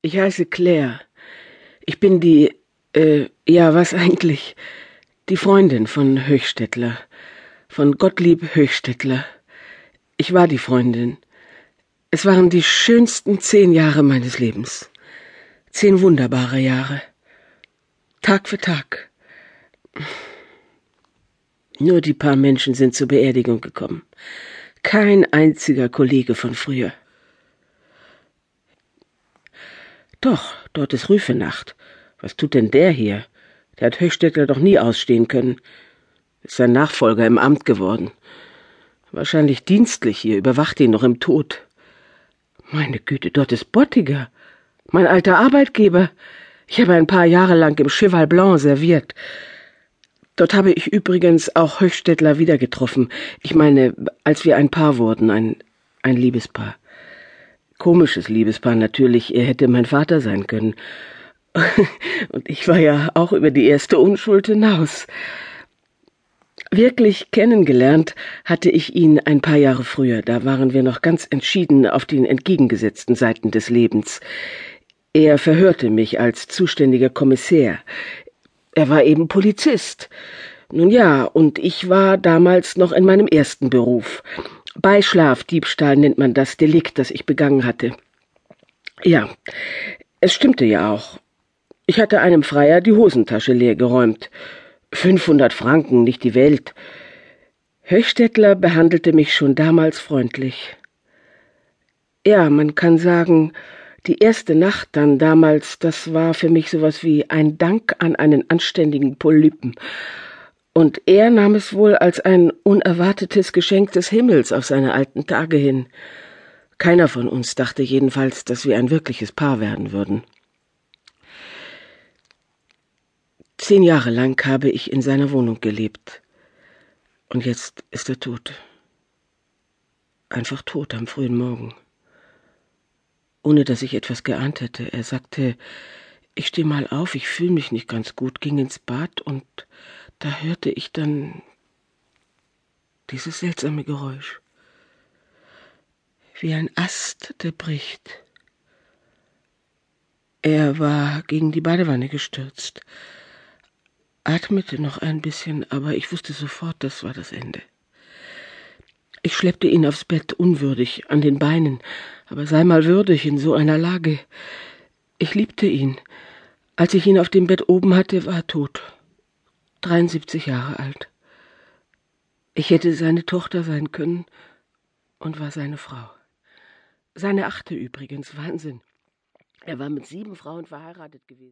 Ich heiße Claire. Ich bin die, äh, ja, was eigentlich? Die Freundin von Höchstädtler. Von Gottlieb Höchstädtler. Ich war die Freundin. Es waren die schönsten zehn Jahre meines Lebens. Zehn wunderbare Jahre. Tag für Tag. Nur die paar Menschen sind zur Beerdigung gekommen. Kein einziger Kollege von früher. Doch, dort ist Rüfenacht. Was tut denn der hier? Der hat Höchstädter doch nie ausstehen können. Ist sein Nachfolger im Amt geworden. Wahrscheinlich dienstlich hier, überwacht ihn noch im Tod. Meine Güte, dort ist Bottiger. Mein alter Arbeitgeber. Ich habe ein paar Jahre lang im Cheval Blanc serviert. Dort habe ich übrigens auch Höchstädtler wieder getroffen. Ich meine, als wir ein Paar wurden, ein, ein Liebespaar. Komisches Liebespaar natürlich, er hätte mein Vater sein können. Und ich war ja auch über die erste Unschuld hinaus. Wirklich kennengelernt hatte ich ihn ein paar Jahre früher, da waren wir noch ganz entschieden auf den entgegengesetzten Seiten des Lebens. Er verhörte mich als zuständiger Kommissär. Er war eben Polizist. Nun ja, und ich war damals noch in meinem ersten Beruf. Beischlafdiebstahl nennt man das Delikt, das ich begangen hatte. Ja, es stimmte ja auch. Ich hatte einem Freier die Hosentasche leer geräumt. 500 Franken, nicht die Welt. Höchstädtler behandelte mich schon damals freundlich. Ja, man kann sagen, die erste Nacht dann damals, das war für mich sowas wie ein Dank an einen anständigen Polypen. Und er nahm es wohl als ein unerwartetes Geschenk des Himmels auf seine alten Tage hin. Keiner von uns dachte jedenfalls, dass wir ein wirkliches Paar werden würden. Zehn Jahre lang habe ich in seiner Wohnung gelebt. Und jetzt ist er tot. Einfach tot am frühen Morgen ohne dass ich etwas geahnt hätte. Er sagte, ich steh mal auf, ich fühle mich nicht ganz gut, ging ins Bad und da hörte ich dann dieses seltsame Geräusch. Wie ein Ast, der bricht. Er war gegen die Badewanne gestürzt, atmete noch ein bisschen, aber ich wusste sofort, das war das Ende. Ich schleppte ihn aufs Bett unwürdig, an den Beinen, aber sei mal würdig in so einer Lage. Ich liebte ihn. Als ich ihn auf dem Bett oben hatte, war er tot. 73 Jahre alt. Ich hätte seine Tochter sein können und war seine Frau. Seine achte übrigens, Wahnsinn. Er war mit sieben Frauen verheiratet gewesen.